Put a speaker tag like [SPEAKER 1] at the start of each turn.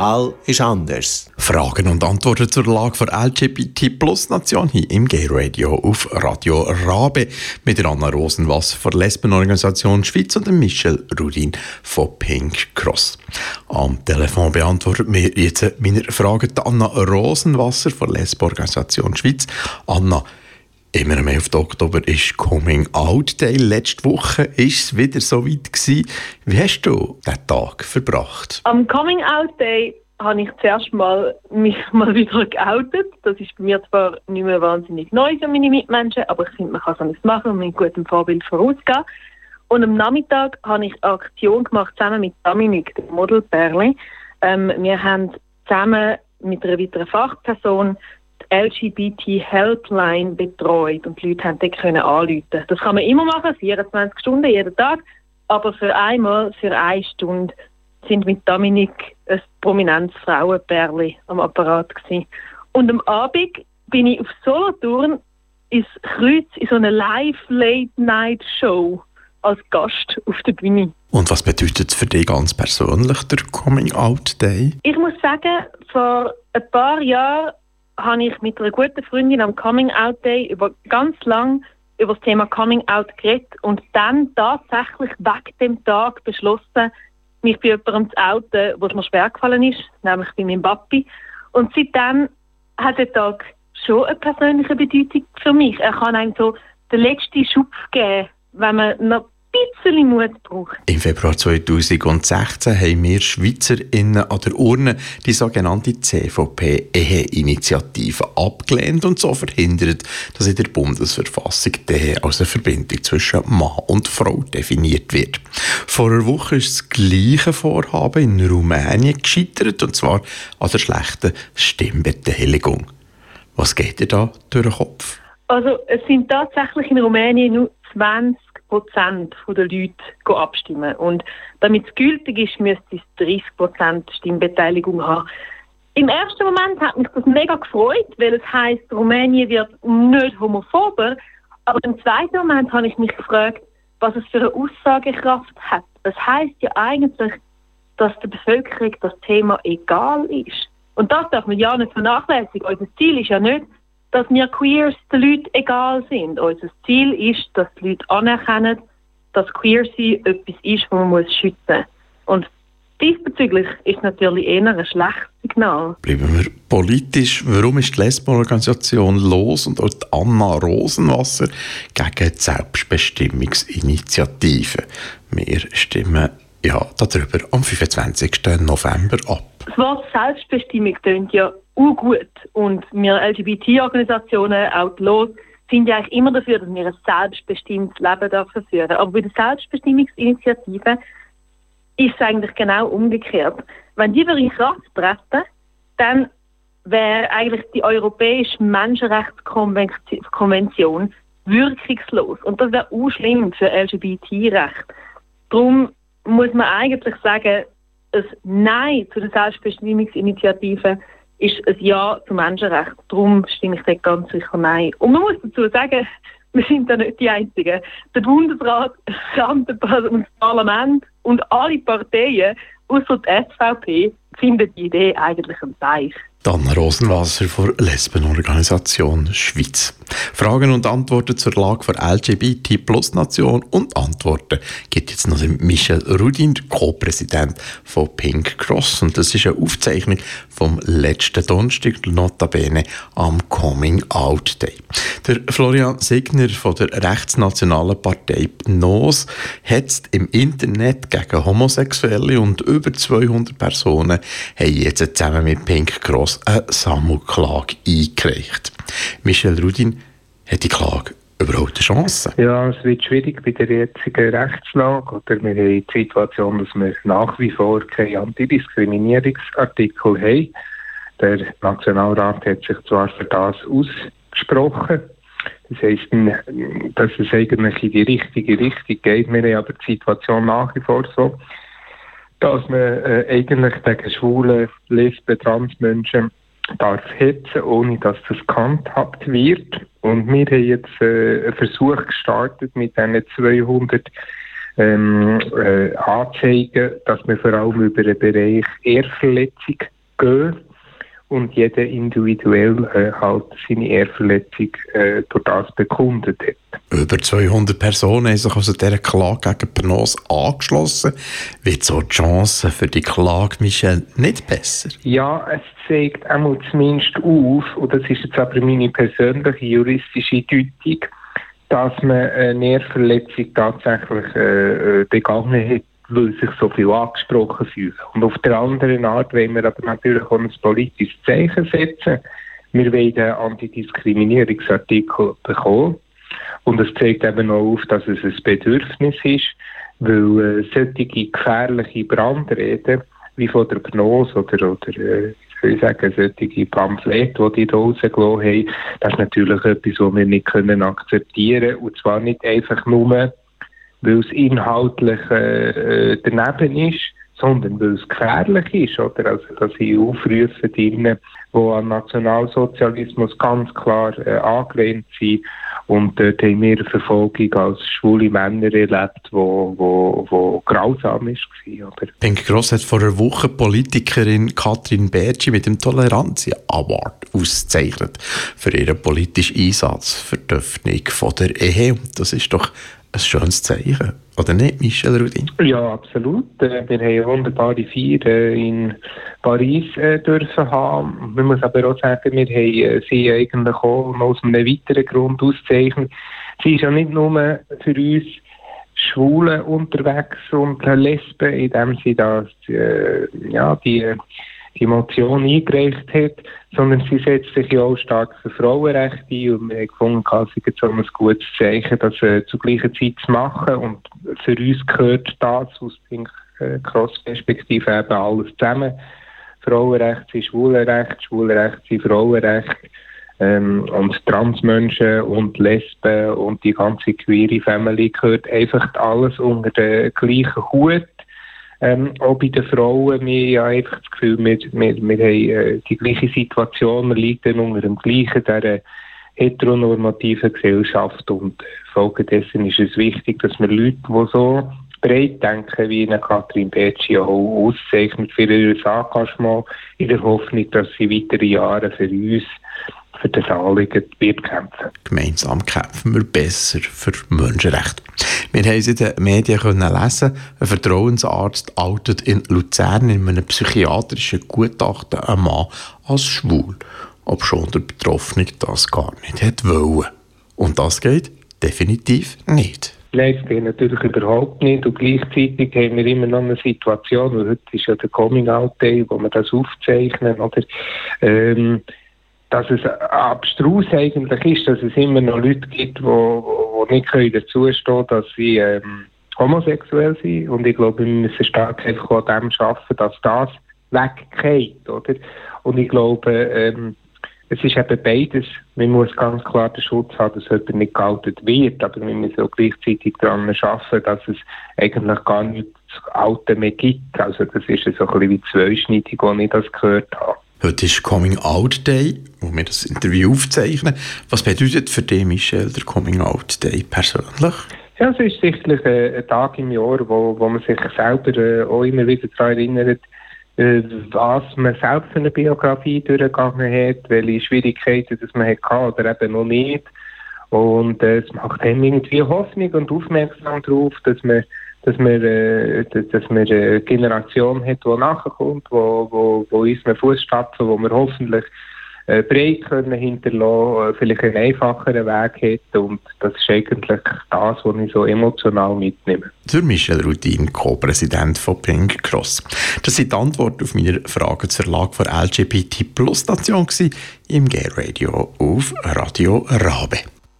[SPEAKER 1] Mal ist anders.
[SPEAKER 2] Fragen und Antworten zur Lage der LGBT-Plus-Nation hier im Gay Radio auf Radio Rabe mit der Anna Rosenwasser von Lesbenorganisation Schweiz und Michel Rudin von Pink Cross. Am Telefon beantwortet mir jetzt meine Frage Anna Rosenwasser von Lesbenorganisation Schweiz. Anna, Immer mehr auf Oktober ist Coming Out Day. Letzte Woche war es wieder so weit gewesen. Wie hast du diesen Tag verbracht?
[SPEAKER 3] Am Coming Out Day habe ich zuerst mal mich mal wieder geoutet. Das ist bei mir zwar nicht mehr wahnsinnig neu für meine Mitmenschen, aber ich finde, man kann es nicht machen und mit gutem Vorbild vorausgehen. Und am Nachmittag habe ich eine Aktion gemacht, zusammen mit Dominik, dem Model Perle. Ähm, wir haben zusammen mit einer weiteren Fachperson LGBT Helpline betreut und die Leute haben dort können anrufen. Das kann man immer machen, 24 Stunden jeden Tag, aber für einmal, für eine Stunde sind mit Dominik ein prominentes Frauenpärli am Apparat gewesen. Und am Abend bin ich auf Solothurn ins Kreuz in so einer Live-Late-Night-Show als Gast auf der Bühne.
[SPEAKER 2] Und was bedeutet für dich ganz persönlich der Coming Out Day?
[SPEAKER 3] Ich muss sagen, vor ein paar Jahren habe ich mit einer guten Freundin am Coming Out Day über ganz lang über das Thema Coming Out geredet und dann tatsächlich weg dem Tag beschlossen, mich bei jemandem zu outen, wo es mir schwer gefallen ist, nämlich bei meinem Papi. Und seitdem hat der Tag schon eine persönliche Bedeutung für mich. Er kann einem so den letzten Schub geben, wenn man noch bisschen Mut braucht.
[SPEAKER 2] Im Februar 2016 haben wir SchweizerInnen an der Urne die sogenannte CVP-Ehe-Initiative abgelehnt und so verhindert, dass in der Bundesverfassung die Ehe als eine Verbindung zwischen Mann und Frau definiert wird. Vor einer Woche ist das gleiche Vorhaben in Rumänien gescheitert und zwar an der schlechten Stimmbeteiligung. Was geht dir da durch den Kopf?
[SPEAKER 3] Also es sind tatsächlich in Rumänien nur 20 Prozent der Leute abstimmen. Und damit es gültig ist, müsste es 30 Prozent Stimmbeteiligung haben. Im ersten Moment hat mich das mega gefreut, weil es heisst, Rumänien wird nicht homophober. Aber im zweiten Moment habe ich mich gefragt, was es für eine Aussagekraft hat. Es heisst ja eigentlich, dass der Bevölkerung das Thema egal ist. Und das darf man ja nicht vernachlässigen. Unser Ziel ist ja nicht, dass wir Queers den Leuten egal sind. Unser Ziel ist, dass die Leute anerkennen, dass Queer sein etwas ist, was man muss schützen muss. Und diesbezüglich ist natürlich eher ein schlechtes Signal.
[SPEAKER 2] Bleiben wir politisch. Warum ist die Lesbenorganisation los und auch Anna Rosenwasser gegen die Selbstbestimmungsinitiative? Wir stimmen ja darüber am 25. November ab.
[SPEAKER 3] Das Wort Selbstbestimmung klingt ja gut und wir LGBT-Organisationen, auch die LOS, sind ja eigentlich immer dafür, dass wir ein selbstbestimmtes Leben dürfen führen. Aber bei der Selbstbestimmungsinitiative ist es eigentlich genau umgekehrt. Wenn die in Kraft treten, dann wäre eigentlich die Europäische Menschenrechtskonvention wirkungslos. Und das wäre auch schlimm für LGBT-Recht. Darum muss man eigentlich sagen, ein Nein zu der Selbstbestimmungsinitiative ist ein Ja zum Menschenrecht. Darum stimme ich dort ganz sicher Nein. Und man muss dazu sagen, wir sind da nicht die Einzigen. Der Bundesrat, das Parlament und alle Parteien, außer die SVP, finden die Idee eigentlich ein Zeichen.
[SPEAKER 2] Dana Rosenwasser von Lesbenorganisation Schweiz. Fragen und Antworten zur Lage der LGBT-Plus-Nation und Antworten gibt jetzt noch Michel Rudin, Co-Präsident von Pink Cross. Und das ist eine Aufzeichnung vom letzten Donnerstag, notabene am Coming Out Day. Der Florian Signer von der rechtsnationalen Partei NOS hat im Internet gegen Homosexuelle und über 200 Personen haben jetzt zusammen mit Pink Cross Haus eine Sammelklage eingereicht. Michel Rudin hat die Klage überhaupt eine Chance?
[SPEAKER 4] Ja, es wird schwierig bei der jetzigen Rechtslage. Oder wir haben die Situation, dass wir nach wie vor keinen Antidiskriminierungsartikel haben. Der Nationalrat hat sich zwar für das ausgesprochen, das heisst, dass es eigentlich in die richtige Richtung geht. Wir haben aber die Situation nach wie vor so, dass man äh, eigentlich gegen schwule, lesben, Transmenschen darf hetzen, ohne dass das gehandhabt wird. Und wir haben jetzt äh, einen Versuch gestartet mit diesen 200 ähm, äh, anzeigen, dass wir vor allem über den Bereich Ehrverletzung gehen und jeder individuell äh, halt seine Ehrverletzung äh, durch das bekundet hat.
[SPEAKER 2] Über 200 Personen haben sich also dieser Klage gegen Pernos angeschlossen. Wird so die Chance für die Klage, Michel, nicht besser?
[SPEAKER 4] Ja, es zeigt einmal zumindest auf, und das ist jetzt aber meine persönliche juristische Deutung, dass man eine Ehrverletzung tatsächlich äh, äh begangen hat weil sich so viel angesprochen fühlen. Und auf der anderen Art wollen wir aber natürlich auch ein politisches Zeichen setzen. Wir wollen den Antidiskriminierungsartikel bekommen. Und es zeigt eben auch auf, dass es ein Bedürfnis ist, weil äh, solche gefährliche Brandreden wie von der Gnose oder, oder äh, ich sagen, solche Pamphlete, die die rausgelassen haben, das ist natürlich etwas, was wir nicht können akzeptieren können. Und zwar nicht einfach nur, weil es inhaltlich äh, äh, daneben ist, sondern weil es gefährlich ist, oder? Also, dass ich aufrufe, die, an Nationalsozialismus ganz klar äh, angelehnt sind. Und dort haben wir eine Verfolgung als schwule Männer erlebt, wo, wo, wo grausam ist. Oder?
[SPEAKER 2] Pink Gross hat vor einer Woche Politikerin Katrin Bertschi mit dem Toleranz Award ausgezeichnet für ihren politischen Einsatz für die Öffnung von der Ehe. Das ist doch ein schönes Zeichen, oder nicht, Michel Rudin?
[SPEAKER 4] Ja, absolut. Äh, wir haben wunderbare Feier äh, in Paris äh, dürfen haben. Man muss aber auch sagen, wir haben sie eigentlich auch aus einem weiteren Grund auszeichnet. Sie ist ja nicht nur für uns Schwule unterwegs und Lesben, indem sie das, äh, ja, die die Motion eingereicht hat, sondern sie setzt sich ja auch stark für Frauenrechte ein und wir haben gefunden, ist so ein gutes Zeichen, das äh, zur gleichen Zeit zu machen und für uns gehört das aus der Cross-Perspektive eben alles zusammen. Frauenrechte sind Schwulenrecht, Schwulenrechte sind Frauenrecht ähm, und Transmenschen und Lesben und die ganze queere Family gehört einfach alles unter den gleichen Hut. Ähm, auch bei den Frauen, wir haben einfach das Gefühl, wir, wir, wir haben äh, die gleiche Situation, wir liegen unter dem gleichen, der heteronormativen Gesellschaft und folgedessen ist es wichtig, dass wir Leute, die so breit denken, wie eine Katrin Becci auch auszeichnet für ihr Engagement, in der Hoffnung, dass sie weitere Jahre für uns für das Anliegen wird kämpfen.
[SPEAKER 2] Gemeinsam kämpfen wir besser für Menschenrechte. Wir haben es in den Medien können lesen, ein Vertrauensarzt outet in Luzern in einem psychiatrischen Gutachten einen Mann als schwul, ob schon der Betroffene das gar nicht hätte wollen. Und das geht definitiv nicht.
[SPEAKER 4] Nein, es geht natürlich überhaupt nicht. Und gleichzeitig haben wir immer noch eine Situation, weil heute ist ja der Coming-out-Day, wo wir das aufzeichnen, oder? Ähm, dass es abstrus eigentlich ist, dass es immer noch Leute gibt, die, die nicht können dazustehen dass sie ähm, homosexuell sind. Und ich glaube, wir müssen stark einfach an dem arbeiten, dass das weggeht, oder? Und ich glaube, ähm, es ist eben beides. Man muss ganz klar den Schutz haben, dass jemand nicht geoutet wird, aber wir müssen auch gleichzeitig daran arbeiten, dass es eigentlich gar nicht das Alte mehr gibt. Also das ist so ein bisschen wie zweischneidig, als ich das gehört habe.
[SPEAKER 2] Heute ist Coming Out Day, wo wir das Interview aufzeichnen. Was bedeutet für dich, Michel, der Coming Out Day persönlich?
[SPEAKER 4] Ja, es ist sicherlich ein Tag im Jahr, wo, wo man sich selber äh, auch immer wieder daran erinnert, äh, was man selbst für eine Biografie durchgegangen hat, welche Schwierigkeiten das man hatte oder eben noch nicht. Und äh, es macht einem irgendwie Hoffnung und aufmerksam darauf, dass man dass man, äh, dass man eine Generation hat, die nachkommt, wo, wo, wo unseren Fußstapfen, wo wir hoffentlich äh, breit können hinterlassen, äh, vielleicht einen einfacheren Weg hat und das ist eigentlich das, was ich so emotional mitnehme.
[SPEAKER 2] Für Michel Rudin, Co-Präsident von Pink Cross. Das sind die Antworten auf meine Fragen zur Lage der LGBT-Plus-Station im Gay Radio auf Radio Rabe.